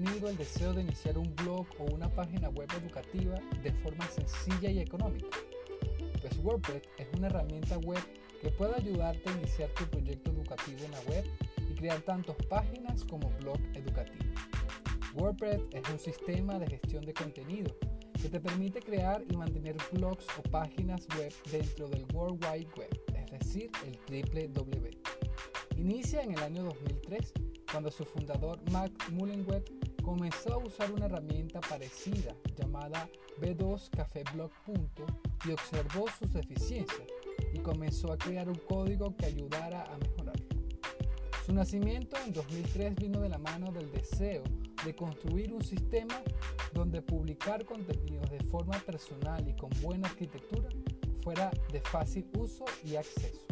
tenido el deseo de iniciar un blog o una página web educativa de forma sencilla y económica? Pues WordPress es una herramienta web que puede ayudarte a iniciar tu proyecto educativo en la web y crear tantas páginas como blog educativo. WordPress es un sistema de gestión de contenido que te permite crear y mantener blogs o páginas web dentro del World Wide Web, es decir, el triple W. Inicia en el año 2003 cuando su fundador Mac Mullenweg comenzó a usar una herramienta parecida llamada B2 Café Blog. y observó sus deficiencias y comenzó a crear un código que ayudara a mejorar. Su nacimiento en 2003 vino de la mano del deseo de construir un sistema donde publicar contenidos de forma personal y con buena arquitectura fuera de fácil uso y acceso.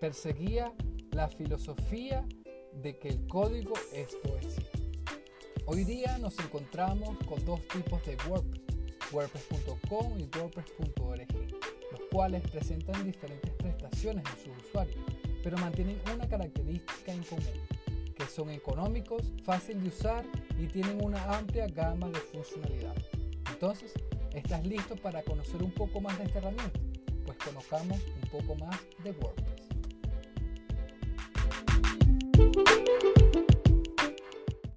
Perseguía la filosofía de que el código es. Hoy día nos encontramos con dos tipos de WordPress, WordPress.com y WordPress.org, los cuales presentan diferentes prestaciones a sus usuarios, pero mantienen una característica en común que son económicos, fácil de usar y tienen una amplia gama de funcionalidades. Entonces, ¿estás listo para conocer un poco más de esta herramienta? Pues conozcamos un poco más de WordPress.